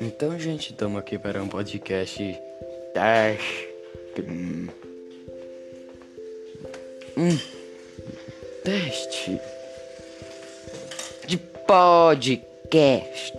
Então, gente, estamos aqui para um podcast teste. Hum. hum. Teste de podcast.